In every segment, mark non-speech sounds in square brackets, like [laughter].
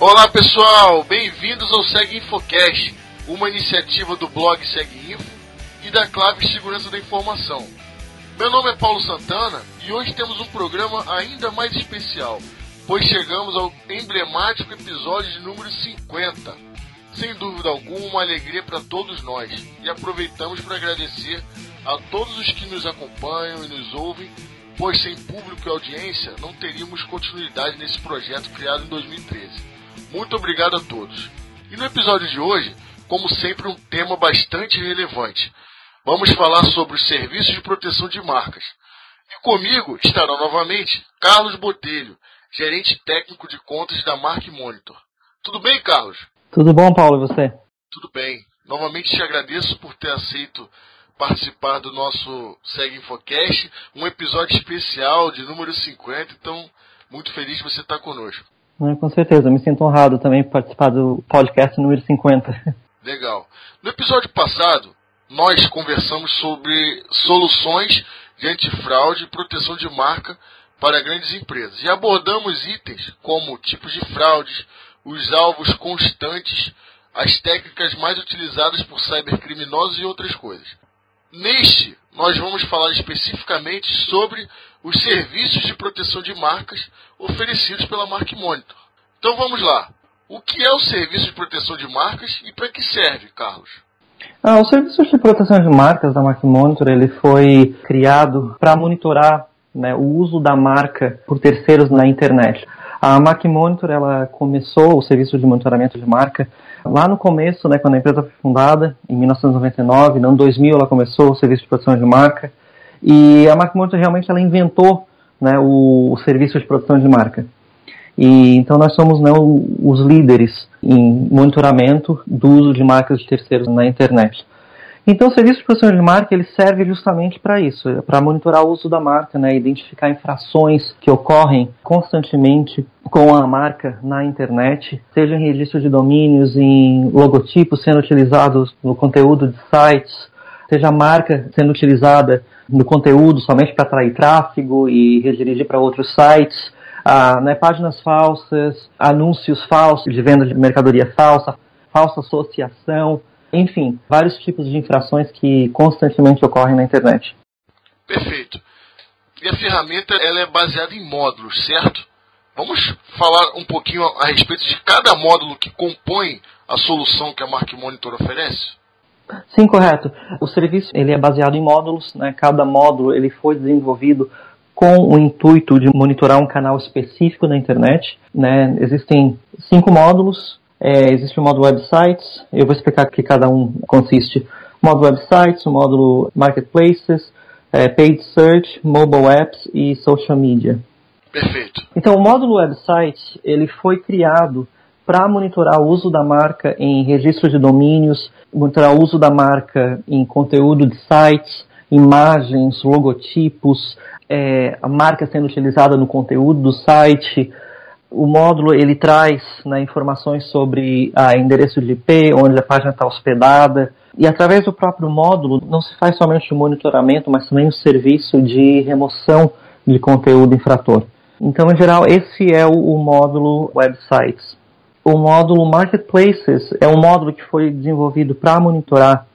Olá pessoal, bem-vindos ao Segue Infocast, uma iniciativa do blog Segue Info e da Clave Segurança da Informação. Meu nome é Paulo Santana e hoje temos um programa ainda mais especial, pois chegamos ao emblemático episódio de número 50. Sem dúvida alguma, uma alegria para todos nós e aproveitamos para agradecer a todos os que nos acompanham e nos ouvem, pois sem público e audiência não teríamos continuidade nesse projeto criado em 2013. Muito obrigado a todos. E no episódio de hoje, como sempre, um tema bastante relevante. Vamos falar sobre os serviços de proteção de marcas. E comigo estará novamente Carlos Botelho, gerente técnico de contas da Mark Monitor. Tudo bem, Carlos? Tudo bom, Paulo, e você? Tudo bem. Novamente te agradeço por ter aceito participar do nosso Segue Infocast, um episódio especial de número 50, então muito feliz de você estar conosco. Com certeza, me sinto honrado também por participar do podcast número 50. [laughs] Legal. No episódio passado, nós conversamos sobre soluções de antifraude e proteção de marca para grandes empresas. E abordamos itens como tipos de fraudes, os alvos constantes, as técnicas mais utilizadas por cybercriminosos e outras coisas. Neste, nós vamos falar especificamente sobre os serviços de proteção de marcas oferecidos pela Mark Monitor. Então vamos lá. O que é o serviço de proteção de marcas e para que serve, Carlos? Ah, o serviço de proteção de marcas da Mark Monitor ele foi criado para monitorar né, o uso da marca por terceiros na internet. A Mark Monitor ela começou o serviço de monitoramento de marca lá no começo, né, quando a empresa foi fundada, em 1999, no ano 2000 ela começou o serviço de proteção de marca. E a Mark Monitor realmente ela inventou né, o, o serviço de proteção de marca. E então nós somos né, os líderes em monitoramento do uso de marcas de terceiros na internet. Então o serviço de proteção de marca ele serve justamente para isso, para monitorar o uso da marca, né, identificar infrações que ocorrem constantemente com a marca na internet, seja em registro de domínios, em logotipos sendo utilizados no conteúdo de sites, seja a marca sendo utilizada no conteúdo somente para atrair tráfego e redirigir para outros sites, ah, né, páginas falsas, anúncios falsos de venda de mercadoria falsa, falsa associação, enfim, vários tipos de infrações que constantemente ocorrem na internet. Perfeito. E a ferramenta ela é baseada em módulos, certo? Vamos falar um pouquinho a respeito de cada módulo que compõe a solução que a Mark Monitor oferece? Sim, correto. O serviço ele é baseado em módulos, né? Cada módulo ele foi desenvolvido com o intuito de monitorar um canal específico na internet. Né? Existem cinco módulos. É, existe o módulo websites. Eu vou explicar que cada um consiste. O módulo websites, o módulo marketplaces, é, paid search, mobile apps e social media. Perfeito. Então, o módulo website ele foi criado para monitorar o uso da marca em registro de domínios, monitorar o uso da marca em conteúdo de sites, imagens, logotipos, é, a marca sendo utilizada no conteúdo do site. O módulo ele traz né, informações sobre a endereço de IP, onde a página está hospedada. E através do próprio módulo não se faz somente o monitoramento, mas também o serviço de remoção de conteúdo infrator. Então, em geral, esse é o módulo Websites. O módulo Marketplaces é um módulo que foi desenvolvido para monitorar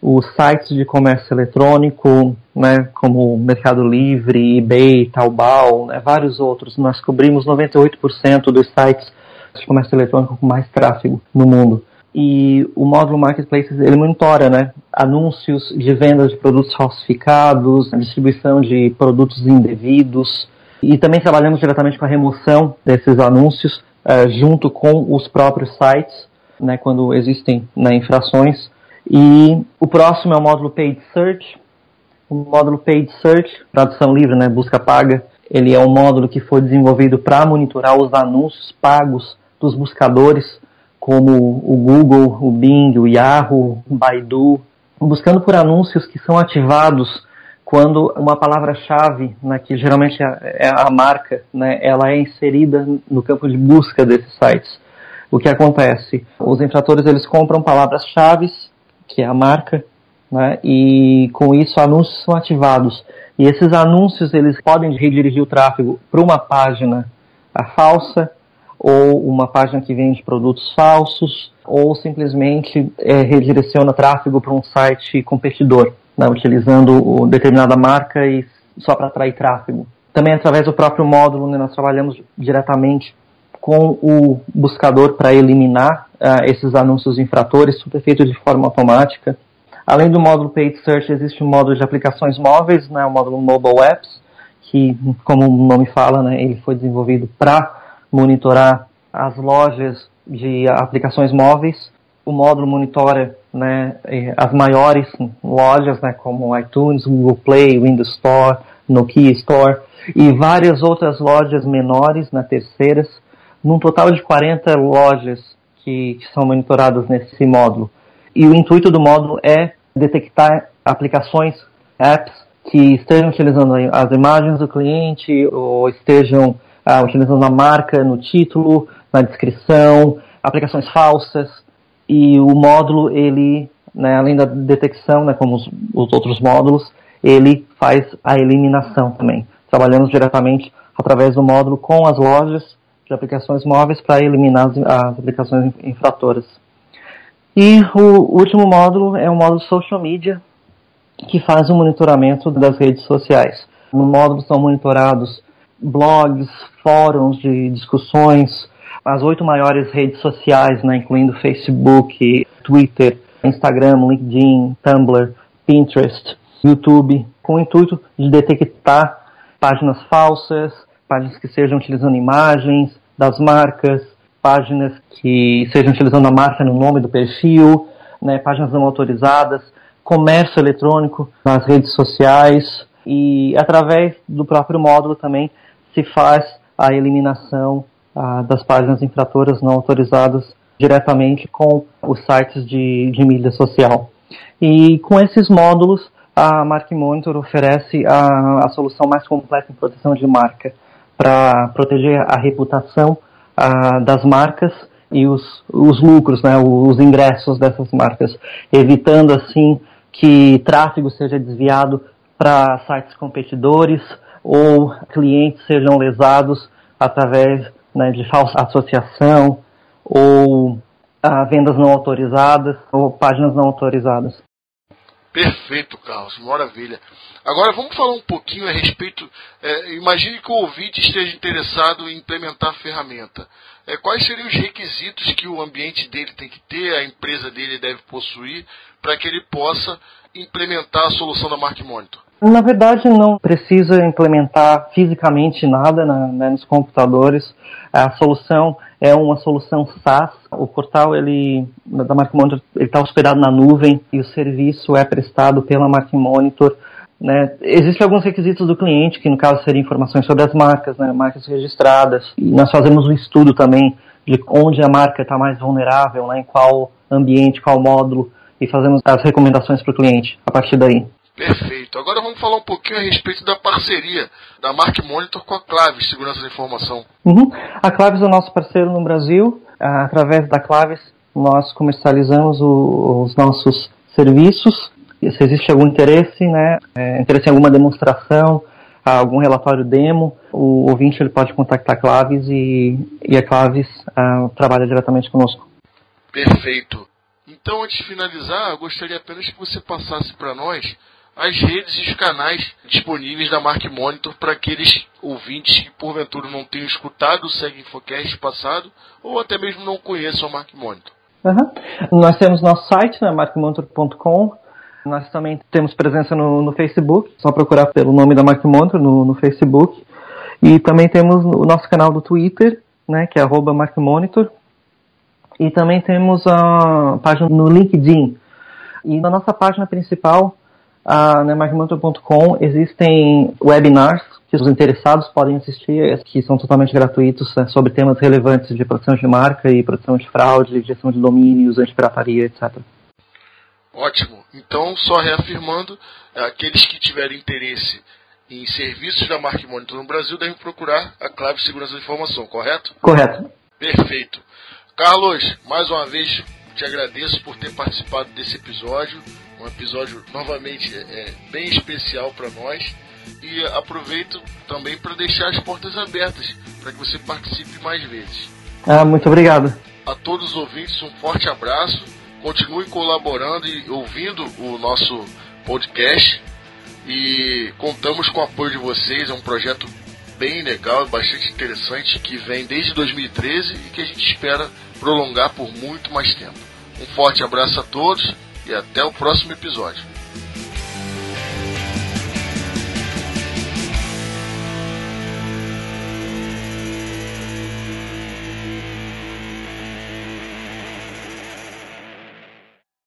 os sites de comércio eletrônico, né, como Mercado Livre, eBay, Taobao, né, vários outros. Nós cobrimos 98% dos sites de comércio eletrônico com mais tráfego no mundo. E o módulo Marketplaces ele monitora né, anúncios de vendas de produtos falsificados, distribuição de produtos indevidos, e também trabalhamos diretamente com a remoção desses anúncios uh, junto com os próprios sites, né, quando existem né, infrações. E o próximo é o módulo Paid Search. O módulo Paid Search, tradução livre, né, busca paga, ele é um módulo que foi desenvolvido para monitorar os anúncios pagos dos buscadores, como o Google, o Bing, o Yahoo, o Baidu, buscando por anúncios que são ativados quando uma palavra-chave, né, que geralmente é, é a marca, né, ela é inserida no campo de busca desses sites. O que acontece? Os infratores eles compram palavras-chave, que é a marca, né, e com isso anúncios são ativados. E esses anúncios eles podem redirigir o tráfego para uma página falsa ou uma página que vende produtos falsos, ou simplesmente é, redireciona tráfego para um site competidor, né, utilizando determinada marca e só para atrair tráfego. Também através do próprio módulo, né, nós trabalhamos diretamente com o buscador para eliminar uh, esses anúncios infratores, tudo é feito de forma automática. Além do módulo Paid Search, existe um módulo de aplicações móveis, né, o módulo Mobile Apps, que, como o nome fala, né, ele foi desenvolvido para monitorar as lojas de aplicações móveis. O módulo monitora né, as maiores lojas, né, como iTunes, Google Play, Windows Store, Nokia Store e várias outras lojas menores, né, terceiras, num total de 40 lojas que, que são monitoradas nesse módulo. E o intuito do módulo é detectar aplicações, apps, que estejam utilizando as imagens do cliente ou estejam ah, utilizando a marca no título, na descrição, aplicações falsas. E o módulo, ele, né, além da detecção, né, como os, os outros módulos, ele faz a eliminação também. Trabalhamos diretamente através do módulo com as lojas de aplicações móveis para eliminar as, as, aplicações infratoras. E o último módulo é o módulo Social Media, que faz o monitoramento das redes sociais. No módulo são monitorados blogs, fóruns de discussões, as oito maiores redes sociais, né, incluindo Facebook, Twitter, Instagram, LinkedIn, Tumblr, Pinterest, YouTube, com o intuito de detectar páginas falsas, páginas que sejam utilizando imagens das marcas, páginas que sejam utilizando a marca no nome do perfil, né, páginas não autorizadas, comércio eletrônico nas redes sociais e através do próprio módulo também se faz a eliminação ah, das páginas infratoras não autorizadas diretamente com os sites de, de mídia social. E com esses módulos a Mark Monitor oferece a, a solução mais completa em proteção de marca para proteger a reputação das marcas e os, os lucros, né, os ingressos dessas marcas, evitando assim que tráfego seja desviado para sites competidores ou clientes sejam lesados através né, de falsa associação ou ah, vendas não autorizadas ou páginas não autorizadas. Perfeito, Carlos, maravilha. Agora vamos falar um pouquinho a respeito. É, imagine que o ouvinte esteja interessado em implementar a ferramenta. É, quais seriam os requisitos que o ambiente dele tem que ter, a empresa dele deve possuir, para que ele possa implementar a solução da Mark Monitor? Na verdade, não precisa implementar fisicamente nada né, nos computadores. A solução é uma solução SaaS. O portal ele da Mark Monitor está hospedado na nuvem e o serviço é prestado pela Mark Monitor. Né? Existem alguns requisitos do cliente, que no caso seriam informações sobre as marcas, né? marcas registradas. E nós fazemos um estudo também de onde a marca está mais vulnerável, né? em qual ambiente, qual módulo, e fazemos as recomendações para o cliente a partir daí. Perfeito. Agora vamos falar um pouquinho a respeito da parceria da Mark Monitor com a Claves Segurança da Informação. Uhum. A Claves é o nosso parceiro no Brasil. Através da Claves, nós comercializamos o, os nossos serviços. Se existe algum interesse, né, é, interesse em alguma demonstração, algum relatório demo, o ouvinte ele pode contactar a Claves e, e a Claves uh, trabalha diretamente conosco. Perfeito. Então, antes de finalizar, eu gostaria apenas que você passasse para nós as redes e os canais disponíveis da Mark Monitor para aqueles ouvintes que porventura não tenham escutado o Segue Infocast passado ou até mesmo não conheçam a Mark Monitor. Uhum. Nós temos nosso site, né, markmonitor.com. Nós também temos presença no, no, Facebook, só procurar pelo nome da Mark Monitor no, no, Facebook. E também temos o nosso canal do Twitter, né, que é @markmonitor. E também temos a página no LinkedIn. E na nossa página principal na Magmantor.com existem webinars que os interessados podem assistir, que são totalmente gratuitos, né, sobre temas relevantes de proteção de marca e proteção de fraude, gestão de domínios, antipirataria, etc. Ótimo. Então, só reafirmando, aqueles que tiverem interesse em serviços da Mark Monitor no Brasil devem procurar a Clave Segurança da Informação, correto? Correto. Perfeito. Carlos, mais uma vez te agradeço por ter participado desse episódio um episódio novamente é, bem especial para nós e aproveito também para deixar as portas abertas para que você participe mais vezes. Ah, muito obrigado. A todos os ouvintes, um forte abraço. Continue colaborando e ouvindo o nosso podcast. E contamos com o apoio de vocês. É um projeto bem legal bastante interessante que vem desde 2013 e que a gente espera prolongar por muito mais tempo. Um forte abraço a todos e até o próximo episódio.